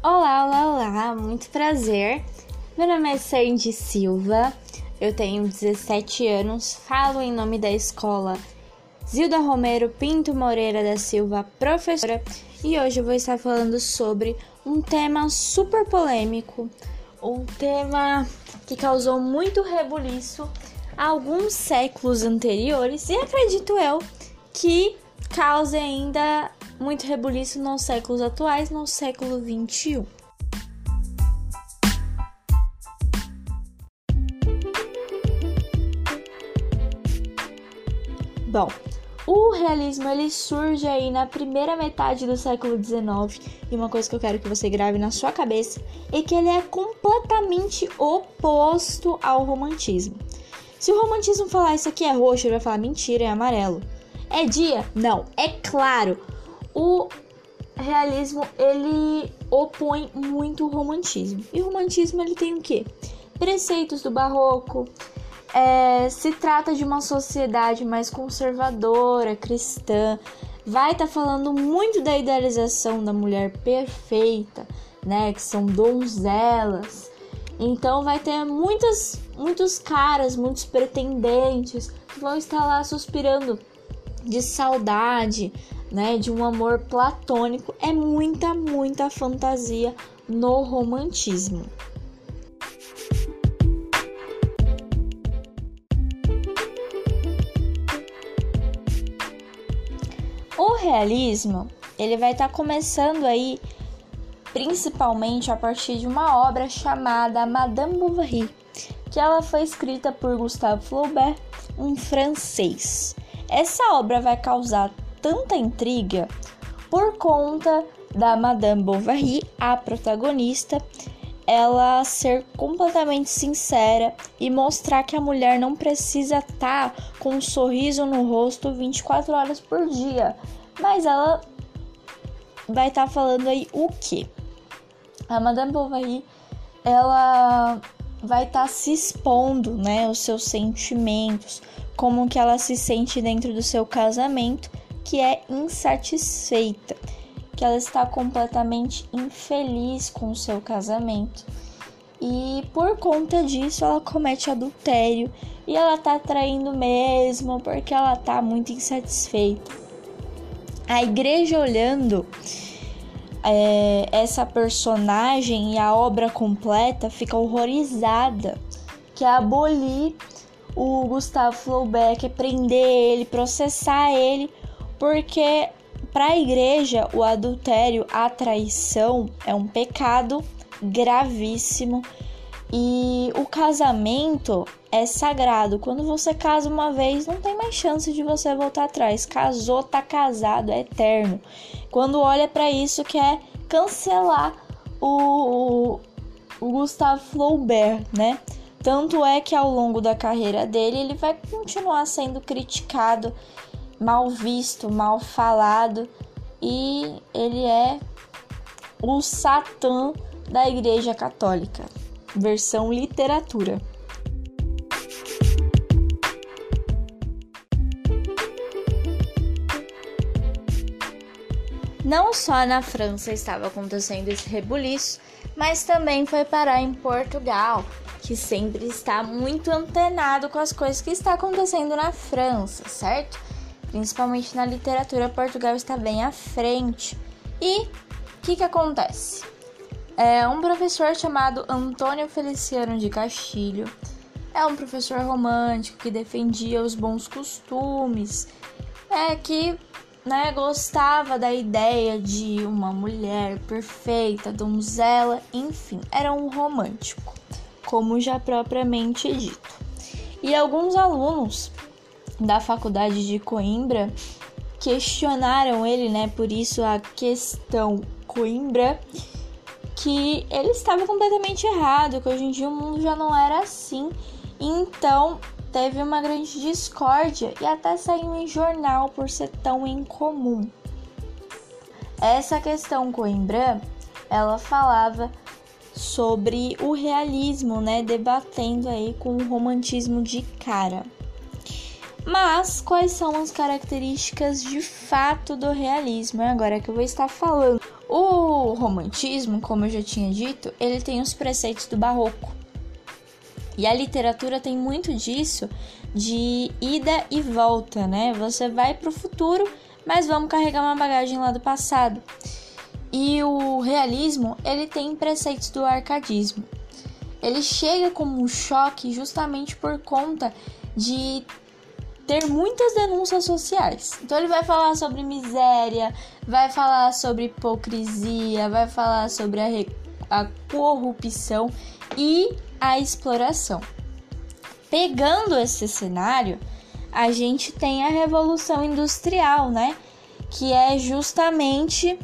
Olá, olá, olá, muito prazer. Meu nome é Sandy Silva, eu tenho 17 anos, falo em nome da escola Zilda Romero Pinto Moreira da Silva, professora, e hoje eu vou estar falando sobre um tema super polêmico, um tema que causou muito rebuliço há alguns séculos anteriores. E acredito eu que cause ainda muito rebuliço nos séculos atuais, no século 21. Bom, o realismo ele surge aí na primeira metade do século XIX e uma coisa que eu quero que você grave na sua cabeça é que ele é completamente oposto ao romantismo. Se o romantismo falar isso aqui é roxo, ele vai falar mentira, é amarelo. É dia? Não, é claro o realismo ele opõe muito o romantismo. E o romantismo ele tem o quê? Preceitos do barroco. É, se trata de uma sociedade mais conservadora, cristã. Vai estar tá falando muito da idealização da mulher perfeita, né? Que são donzelas. Então vai ter muitas, muitos caras, muitos pretendentes que vão estar lá suspirando de saudade, né, de um amor platônico, é muita, muita fantasia no romantismo. O realismo, ele vai estar tá começando aí principalmente a partir de uma obra chamada Madame Bovary, que ela foi escrita por Gustave Flaubert, um francês. Essa obra vai causar tanta intriga por conta da Madame Bovary, a protagonista, ela ser completamente sincera e mostrar que a mulher não precisa estar tá com um sorriso no rosto 24 horas por dia. Mas ela vai estar tá falando aí o que? A Madame Bovary, ela vai estar tá se expondo, né, os seus sentimentos, como que ela se sente dentro do seu casamento que é insatisfeita, que ela está completamente infeliz com o seu casamento. E por conta disso ela comete adultério e ela tá traindo mesmo porque ela tá muito insatisfeita. A igreja olhando é, essa personagem e a obra completa fica horrorizada, que é abolir o Gustavo Flaubert, é prender ele, processar ele porque para a igreja o adultério, a traição é um pecado gravíssimo e o casamento é sagrado. Quando você casa uma vez, não tem mais chance de você voltar atrás. Casou, tá casado, é eterno. Quando olha para isso, quer cancelar o, o Gustavo Flaubert, né? Tanto é que ao longo da carreira dele, ele vai continuar sendo criticado mal visto, mal falado e ele é o Satã da Igreja Católica, versão literatura. Não só na França estava acontecendo esse rebuliço, mas também foi parar em Portugal, que sempre está muito antenado com as coisas que está acontecendo na França, certo? Principalmente na literatura, Portugal está bem à frente. E o que, que acontece? É um professor chamado Antônio Feliciano de Castilho. É um professor romântico que defendia os bons costumes, é que né, gostava da ideia de uma mulher perfeita, donzela, enfim, era um romântico, como já propriamente dito. E alguns alunos da faculdade de Coimbra questionaram ele, né? Por isso a questão Coimbra, que ele estava completamente errado, que hoje em dia o mundo já não era assim. Então teve uma grande discórdia e até saiu em jornal por ser tão incomum. Essa questão Coimbra, ela falava sobre o realismo, né, debatendo aí com o romantismo de cara. Mas quais são as características de fato do realismo? É agora que eu vou estar falando. O romantismo, como eu já tinha dito, ele tem os preceitos do barroco. E a literatura tem muito disso de ida e volta, né? Você vai para o futuro, mas vamos carregar uma bagagem lá do passado. E o realismo, ele tem preceitos do arcadismo. Ele chega como um choque justamente por conta de ter muitas denúncias sociais. Então ele vai falar sobre miséria, vai falar sobre hipocrisia, vai falar sobre a, a corrupção e a exploração. Pegando esse cenário, a gente tem a Revolução Industrial, né? Que é justamente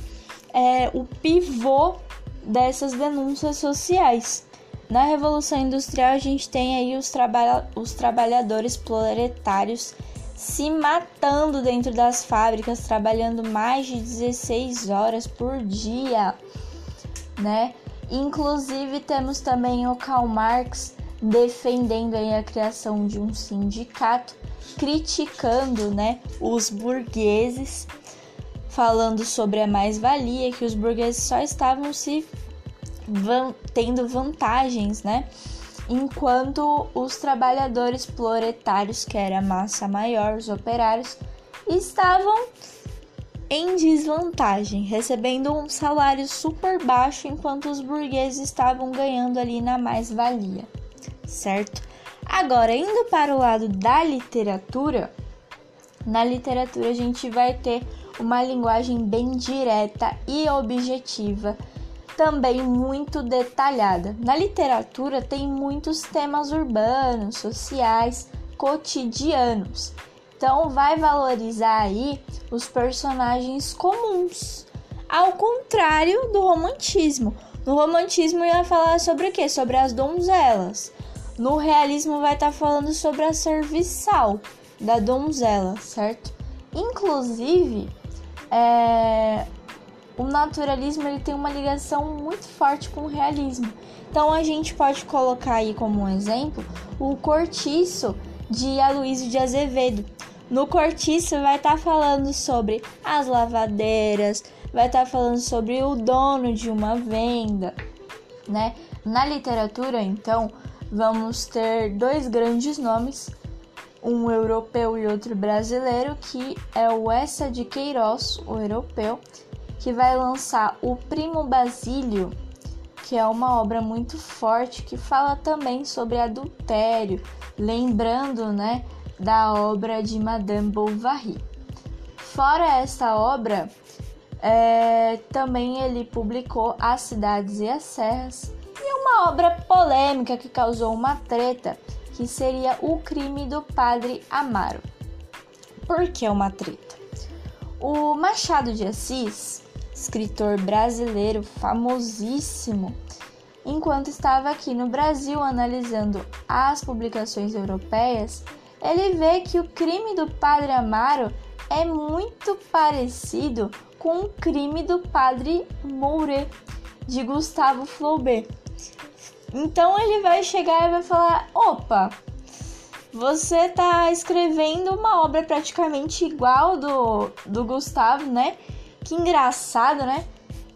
é, o pivô dessas denúncias sociais. Na Revolução Industrial, a gente tem aí os, traba os trabalhadores proletários se matando dentro das fábricas, trabalhando mais de 16 horas por dia, né? Inclusive temos também o Karl Marx defendendo aí a criação de um sindicato, criticando, né, os burgueses, falando sobre a mais-valia que os burgueses só estavam se van tendo vantagens, né? Enquanto os trabalhadores proletários, que era a massa maior, os operários, estavam em desvantagem, recebendo um salário super baixo, enquanto os burgueses estavam ganhando ali na mais-valia, certo? Agora, indo para o lado da literatura, na literatura a gente vai ter uma linguagem bem direta e objetiva também muito detalhada. Na literatura tem muitos temas urbanos, sociais, cotidianos. Então vai valorizar aí os personagens comuns. Ao contrário do romantismo. No romantismo ia falar sobre o quê? Sobre as donzelas. No realismo vai estar tá falando sobre a serviçal da donzela, certo? Inclusive, é, o naturalismo ele tem uma ligação muito forte com o realismo. Então a gente pode colocar aí como um exemplo o Cortiço de Aloysio de Azevedo. No Cortiço vai estar tá falando sobre as lavadeiras, vai estar tá falando sobre o dono de uma venda, né? Na literatura, então, vamos ter dois grandes nomes, um europeu e outro brasileiro, que é o Essa de Queiroz, o europeu, que vai lançar o Primo Basílio, que é uma obra muito forte que fala também sobre adultério, lembrando, né, da obra de Madame Bovary. Fora essa obra, é, também ele publicou As Cidades e as Serras e uma obra polêmica que causou uma treta, que seria O Crime do Padre Amaro. Por que uma treta? O Machado de Assis escritor brasileiro famosíssimo, enquanto estava aqui no Brasil analisando as publicações europeias, ele vê que o crime do Padre Amaro é muito parecido com o crime do Padre Moure de Gustavo Flaubert. Então ele vai chegar e vai falar: opa, você tá escrevendo uma obra praticamente igual do, do Gustavo, né? Que engraçado, né?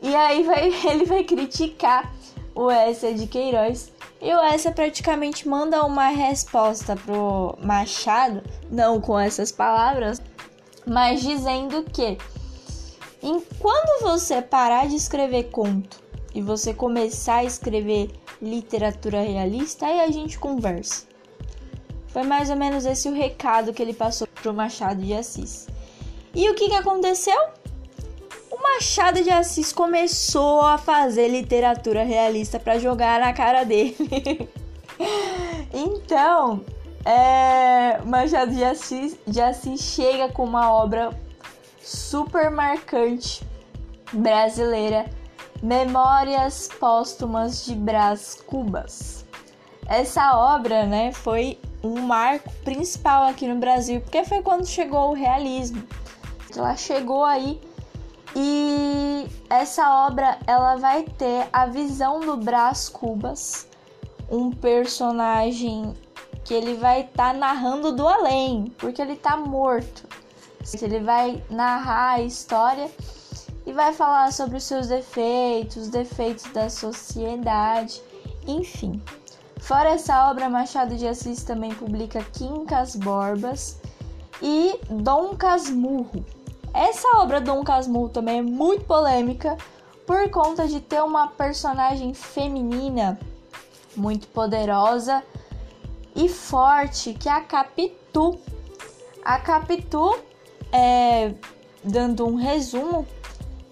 E aí vai, ele vai criticar o Essa de Queiroz. E o Essa praticamente manda uma resposta pro Machado, não com essas palavras, mas dizendo que enquanto você parar de escrever conto e você começar a escrever literatura realista, aí a gente conversa. Foi mais ou menos esse o recado que ele passou pro Machado de Assis. E o que, que aconteceu? Machado de Assis começou a fazer literatura realista para jogar na cara dele. então, é, Machado de Assis, de Assis chega com uma obra super marcante brasileira, Memórias Póstumas de Brás Cubas. Essa obra, né, foi um marco principal aqui no Brasil, porque foi quando chegou o realismo. Ela chegou aí e essa obra ela vai ter a visão do Brás Cubas, um personagem que ele vai estar tá narrando do além, porque ele está morto. Ele vai narrar a história e vai falar sobre os seus defeitos, os defeitos da sociedade, enfim. Fora essa obra, Machado de Assis também publica Quincas Borbas e Dom Casmurro. Essa obra Dom Casmurro também é muito polêmica por conta de ter uma personagem feminina muito poderosa e forte, que é a Capitu. A Capitu, é, dando um resumo,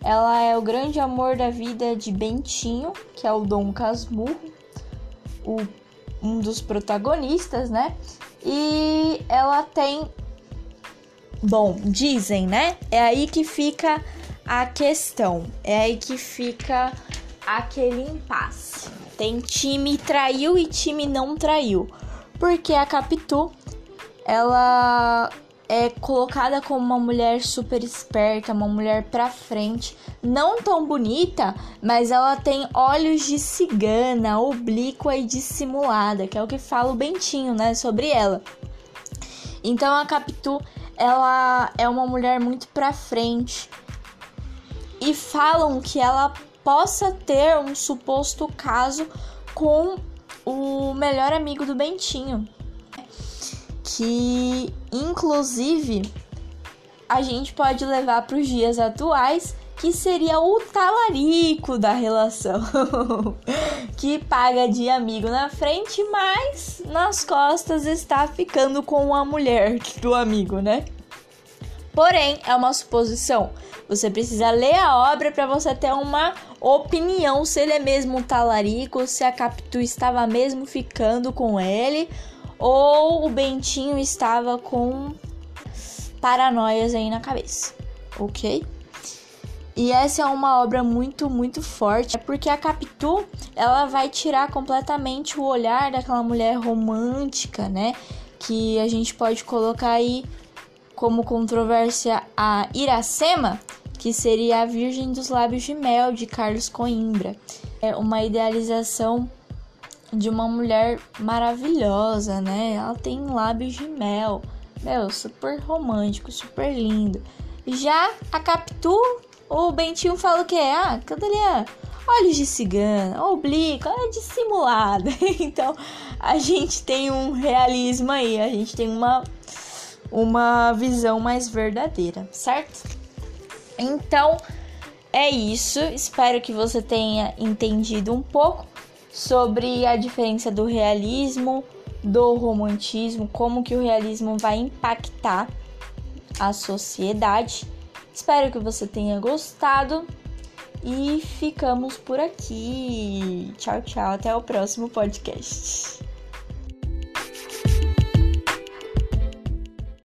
ela é o grande amor da vida de Bentinho, que é o Dom Casmurro, o, um dos protagonistas, né? E ela tem Bom, dizem, né? É aí que fica a questão. É aí que fica aquele impasse. Tem time traiu e time não traiu. Porque a Capitu, ela é colocada como uma mulher super esperta, uma mulher pra frente, não tão bonita, mas ela tem olhos de cigana, oblíqua e dissimulada, que é o que fala o Bentinho, né, sobre ela. Então a Capitu ela é uma mulher muito pra frente. E falam que ela possa ter um suposto caso com o melhor amigo do Bentinho. Que inclusive a gente pode levar para os dias atuais que seria o talarico da relação, que paga de amigo na frente, mas nas costas está ficando com a mulher do amigo, né? Porém, é uma suposição. Você precisa ler a obra para você ter uma opinião se ele é mesmo um talarico, se a Capitu estava mesmo ficando com ele ou o Bentinho estava com paranoias aí na cabeça, ok? E essa é uma obra muito, muito forte, é porque a Capitu, ela vai tirar completamente o olhar daquela mulher romântica, né? Que a gente pode colocar aí como controvérsia a Iracema, que seria a Virgem dos Lábios de Mel de Carlos Coimbra. É uma idealização de uma mulher maravilhosa, né? Ela tem lábios de mel, meu, super romântico, super lindo. Já a Capitu o Bentinho fala o que é? Ah, Candelia, olhos de cigana, oblíqua, é dissimulada. então, a gente tem um realismo aí, a gente tem uma, uma visão mais verdadeira, certo? Então, é isso. Espero que você tenha entendido um pouco sobre a diferença do realismo, do romantismo, como que o realismo vai impactar a sociedade Espero que você tenha gostado e ficamos por aqui. Tchau, tchau. Até o próximo podcast.